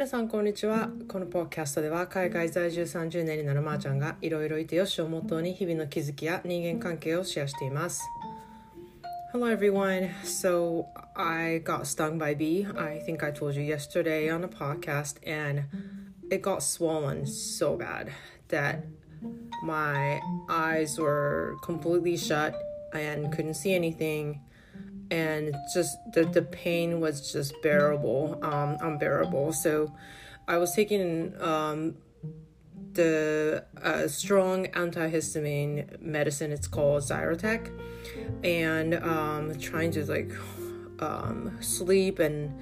皆さんこんにちはこのポッドキャストでは海外在住30年になるまーちゃんがいろいろいてよしをモットーに日々の気づきや人間関係をシェアしています Hello everyone. So I got stung by a bee. I think I told you yesterday on a podcast and it got swollen so bad that my eyes were completely shut and couldn't see anything and just the, the pain was just bearable um, unbearable. So i was taking um, the uh, strong antihistamine medicine it's called Zyrotec and um, trying to like um, sleep and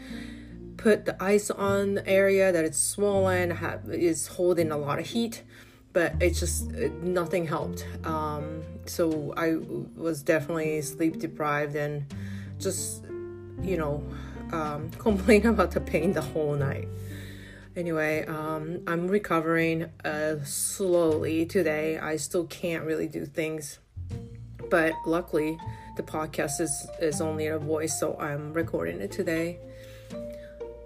put the ice on the area that it's swollen have, is holding a lot of heat but it's just nothing helped. Um, so i was definitely sleep deprived and just you know um, complain about the pain the whole night anyway um, i'm recovering uh, slowly today i still can't really do things but luckily the podcast is, is only a voice so i'm recording it today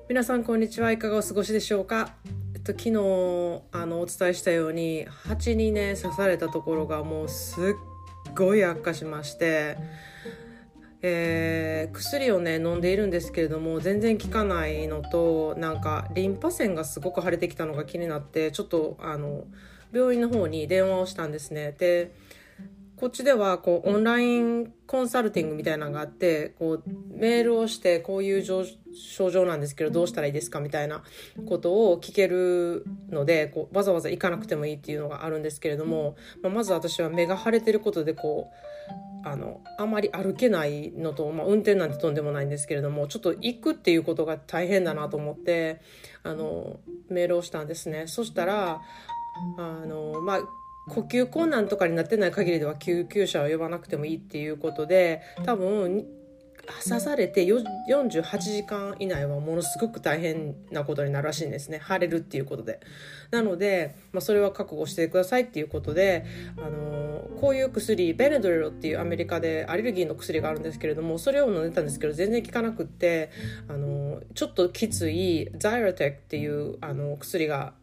皆さんこんにちはいかがお過ごしでしょうかえっと昨日あのお伝えしたように蜂にね刺されたところがもうすっごい悪化しましてえー、薬をね飲んでいるんですけれども全然効かないのとなんかリンパ腺がすごく腫れてきたのが気になってちょっとあの病院の方に電話をしたんですね。でこっちではこうオンラインコンサルティングみたいなのがあってこうメールをしてこういう症状なんですけどどうしたらいいですかみたいなことを聞けるのでこうわざわざ行かなくてもいいっていうのがあるんですけれども、まあ、まず私は目が腫れてることでこうあのあまり歩けないのと、まあ、運転なんてとんでもないんですけれどもちょっと行くっていうことが大変だなと思ってあのメールをしたんですね。そしたらあのまあ呼吸困難とかになってない限りでは救急車を呼ばなくてもいいっていうことで多分刺されて48時間以内はものすごく大変なことになるらしいんですね。腫れるっていうことで。なので、まあ、それは覚悟してくださいっていうことで、あのー、こういう薬ベネドレロっていうアメリカでアレルギーの薬があるんですけれどもそれを飲んでたんですけど全然効かなくって、あのー、ちょっときついザイロテックっていうあの薬が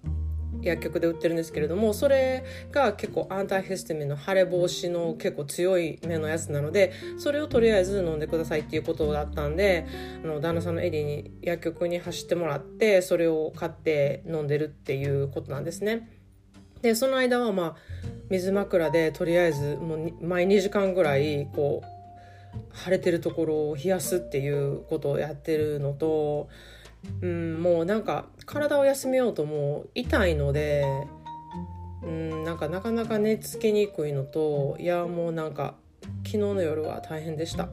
薬局で売ってるんですけれどもそれが結構アンタイヒスタミンの腫れ防止の結構強い目のやつなのでそれをとりあえず飲んでくださいっていうことだったんであの旦那さんのエディに薬局に走ってもらってそれを買って飲んでるっていうことなんですね。でその間はまあ水枕でとりあえずもう毎2時間ぐらいこう腫れてるところを冷やすっていうことをやってるのとうん、もうなんか体を休めようともう痛いので、うん、なんかなかなか寝つけにくいのといやもうなんか昨日の夜は大変でした。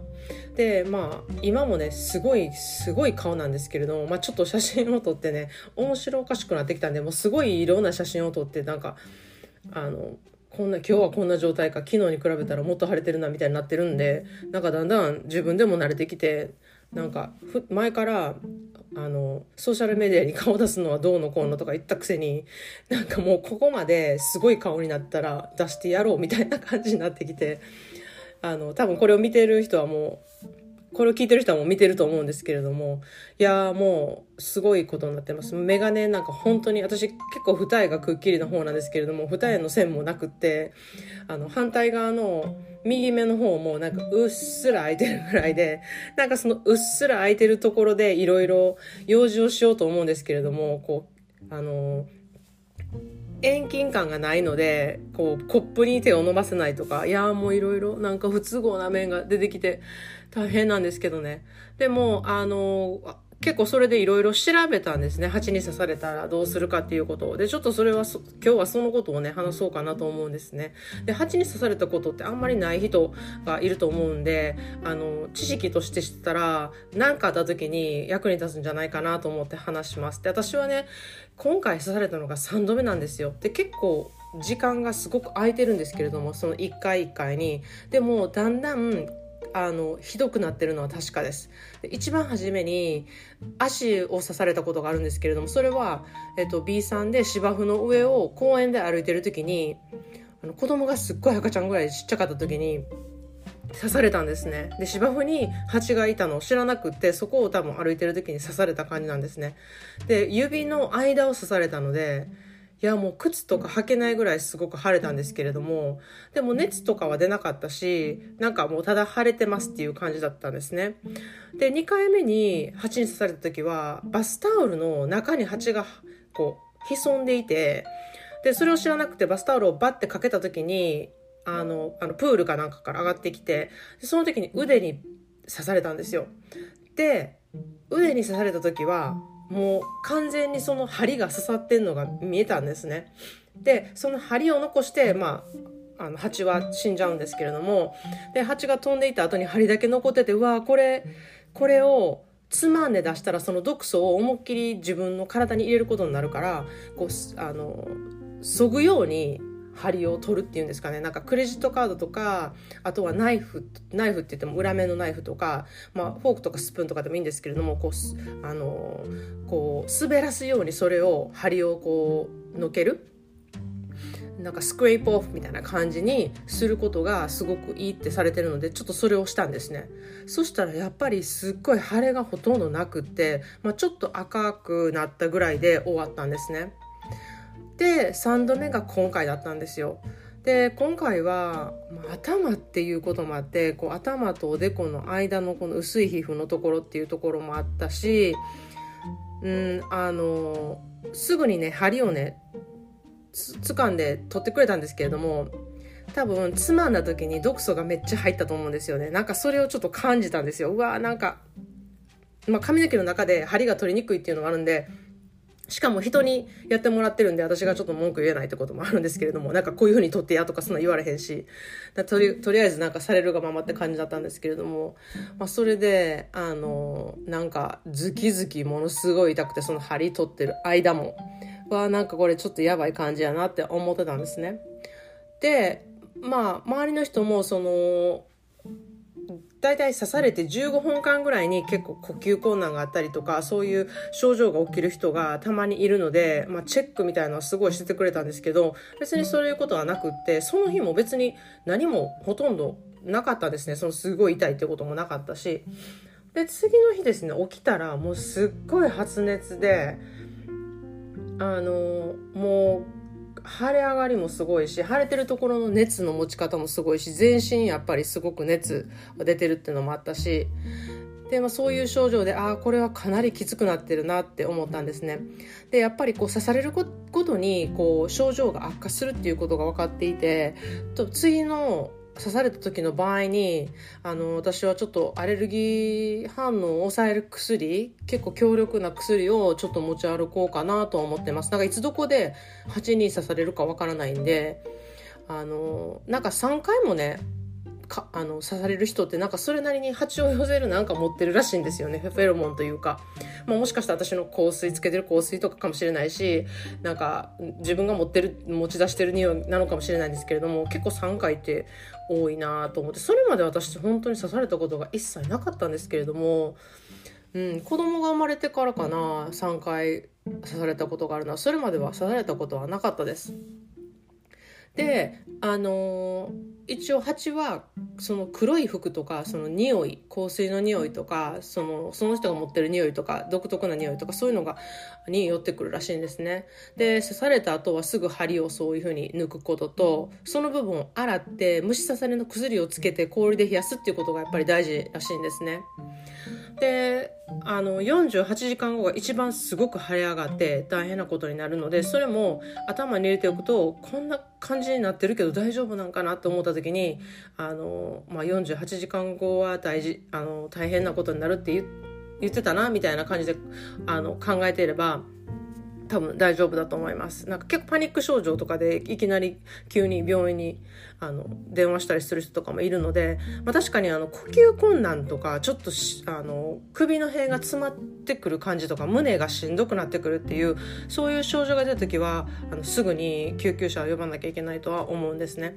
でまあ今もねすごいすごい顔なんですけれども、まあ、ちょっと写真を撮ってね面白おかしくなってきたんでもうすごいいろんな写真を撮ってなんかあのこんな今日はこんな状態か昨日に比べたらもっと腫れてるなみたいになってるんでなんかだんだん自分でも慣れてきてなんか前からあのソーシャルメディアに顔出すのはどうのこうのとか言ったくせになんかもうここまですごい顔になったら出してやろうみたいな感じになってきてあの多分これを見てる人はもうこれを聞いてる人はもう見てると思うんですけれどもいやもうすごいことになってます。メガネなんか本当に私結構二重がくっきりな方なんですけれども二重の線もなくってあの反対側の右目の方もなんかうっすら開いてるぐらいでなんかそのうっすら開いてるところでいろいろ用事をしようと思うんですけれどもこうあの遠近感がないのでこうコップに手を伸ばせないとかいやもういろいろなんか不都合な面が出てきて大変なんですけどね。でもあの結構それでいろいろ調べたんですね。蜂に刺されたらどうするかっていうことを。でちょっとそれは今日はそのことをね話そうかなと思うんですね。で蜂に刺されたことってあんまりない人がいると思うんであの知識として知ったら何かあった時に役に立つんじゃないかなと思って話します。で私はね今回刺されたのが3度目なんですよ。で結構時間がすごく空いてるんですけれどもその1回1回に。でもだんだんあのひどくなってるのは確かですで一番初めに足を刺されたことがあるんですけれどもそれは、えっと、B さんで芝生の上を公園で歩いてる時にあの子供がすっごい赤ちゃんぐらいちっちゃかった時に刺されたんですね。で、芝生に蜂がいたのを知らなくって、そこを多分歩いてる時に刺された感じなんですね。で、指の間を刺されたので、いやもう靴とか履けないぐらいすごく腫れたんですけれども、でも熱とかは出なかったし、なんかもうただ腫れてますっていう感じだったんですね。で、2回目に蜂に刺された時は、バスタオルの中に蜂がこう潜んでいて、で、それを知らなくてバスタオルをバッてかけた時に、あの、あのプールかなんかから上がってきて、その時に腕に刺されたんですよ。で、腕に刺された時は、もう完全にその針が刺さってんのが見えたんですね。で、その針を残して、まあ、あの、蜂は死んじゃうんですけれども、で、蜂が飛んでいた後に針だけ残ってて、うわこれ、これをつまんで出したらその毒素を思いっきり自分の体に入れることになるから、こう、あの、そぐように針を取るっていうんですかね。なんかクレジットカードとかあとはナイフナイフって言っても裏面のナイフとか、まあ、フォークとかスプーンとかでもいいんですけれどもこうあのこう滑らすようにそれを針をこうのける。なんかスクレープオフみたいな感じにすることがすごくいいってされてるのでちょっとそれをしたんですね。そしたらやっぱりすっごい腫れがほとんどなくって、まあ、ちょっと赤くなったぐらいで終わったんですね。で3度目が今回だったんですよ。で今回は、まあ、頭っていうこともあってこう頭とおでこの間のこの薄い皮膚のところっていうところもあったし、うん、あのすぐにね針をねつ掴んで取ってくれたんですけれども多分つまんだ時に毒素がめっちゃ入ったと思うんですよねなんかそれをちょっと感じたんですようわーなんか、まあ、髪の毛の中で針が取りにくいっていうのがあるんでしかも人にやってもらってるんで、私がちょっと文句言えないってこともあるんですけれども、なんかこういう風に撮ってやとかそんな言われへんし、とりとりあえずなんかされるがままって感じだったんですけれども、まあそれで、あの、なんかズキズキものすごい痛くて、その針取ってる間も、わなんかこれちょっとやばい感じやなって思ってたんですね。で、まあ周りの人もその、大体刺されて15分間ぐらいに結構呼吸困難があったりとかそういう症状が起きる人がたまにいるので、まあ、チェックみたいなのはすごいしててくれたんですけど別にそういうことはなくってその日も別に何もほとんどなかったですね。そのすごい痛いってこともなかったし。で次の日ですね起きたらもうすっごい発熱であのもう腫れ上がりもすごいし腫れてるところの熱の持ち方もすごいし全身やっぱりすごく熱が出てるっていうのもあったしで、まあ、そういう症状でああこれはかなりきつくなってるなって思ったんですね。でやっぱりこう刺されることにこう症状が悪化するっていうことが分かっていてと次の刺された時の場合にあの私はちょっとアレルギー反応を抑える薬結構強力な薬をちょっと持ち歩こうかなと思ってます。なんかいつどこで蜂に刺されるかわからないんであのなんか3回もねかあの刺される人ってなんかそれなりに蜂を寄せるなんか持ってるらしいんですよね。フェロモンというか、まあ、もしかしたら私の香水つけてる香水とかかもしれないしなんか自分が持ってる持ち出してる匂いなのかもしれないんですけれども結構3回って多いなと思って。それまで私本当に刺されたことが一切なかったんですけれども、うん、子供が生まれてからかな3回刺されたことがあるのは。それまでは刺されたことはなかったです。であの一応蜂はその黒い服とかその匂い香水の匂いとかそのその人が持ってる匂いとか独特な匂いとかそういうのがに寄ってくるらしいんですね。で刺された後はすぐ針をそういう風に抜くこととその部分を洗って虫刺されの薬をつけて氷で冷やすっていうことがやっぱり大事らしいんですね。であの48時間後が一番すごく腫れ上がって大変なことになるのでそれも頭に入れておくとこんな感じになってるけど大丈夫なんかなって思った時にあの、まあ、48時間後は大事あの大変なことになるって言言ってたなみたいな感じであの考えていれば多分大丈夫だと思います。なんか結構パニック症状とかでいきなり急に病院にあの電話したりする人とかもいるので、まあ、確かにあの呼吸困難とかちょっとあの首の辺が詰まってくる感じとか胸がしんどくなってくるっていうそういう症状が出た時はあのすぐに救急車を呼ばなきゃいけないとは思うんですね。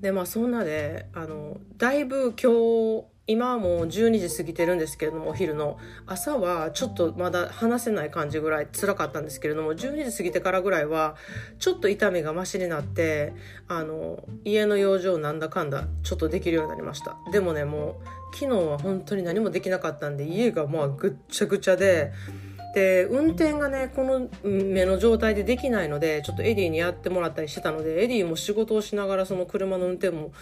でまあそんなであのだいぶ今日今はもう12時過ぎてるんですけれどもお昼の。朝はちょっとまだ話せない感じぐらい辛かったんですけれども12時過ぎてからぐらいはちょっと痛みがマシになってあの家の用事なんだかんだちょっとできるようになりました。でもねもう昨日は本当に何もできなかったんで家がまあぐっちゃぐちゃでで運転がねこの目の状態でできないのでちょっとエディにやってもらったりしてたのでエディも仕事をしながらその車の運転も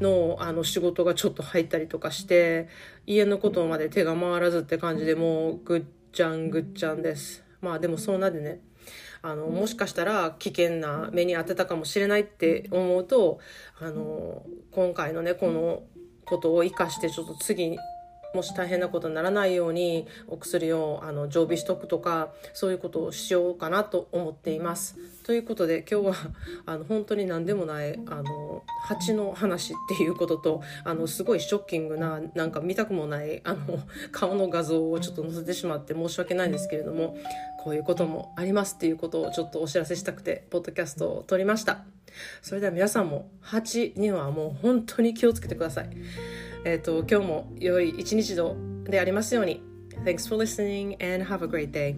のあの仕事がちょっと入ったりとかして家のことまで手が回らずって感じでもうぐっちゃんぐっちゃんです。まあでもそんなでねあのもしかしたら危険な目に当てたかもしれないって思うとあの今回のねこのことを生かしてちょっと次もし大変なことにならないようにお薬をあの常備しとくとかそういうことをしようかなと思っています。ということで今日はあの本当に何でもないあの蜂の話っていうこととあのすごいショッキングななんか見たくもないあの顔の画像をちょっと載せてしまって申し訳ないんですけれどもこういうこともありますっていうことをちょっとお知らせしたくてポッドキャストを撮りました。それでは皆さんも蜂にはもう本当に気をつけてください。えっ、ー、と、今日も良い一日でありますように。Thanks for listening and have a great day.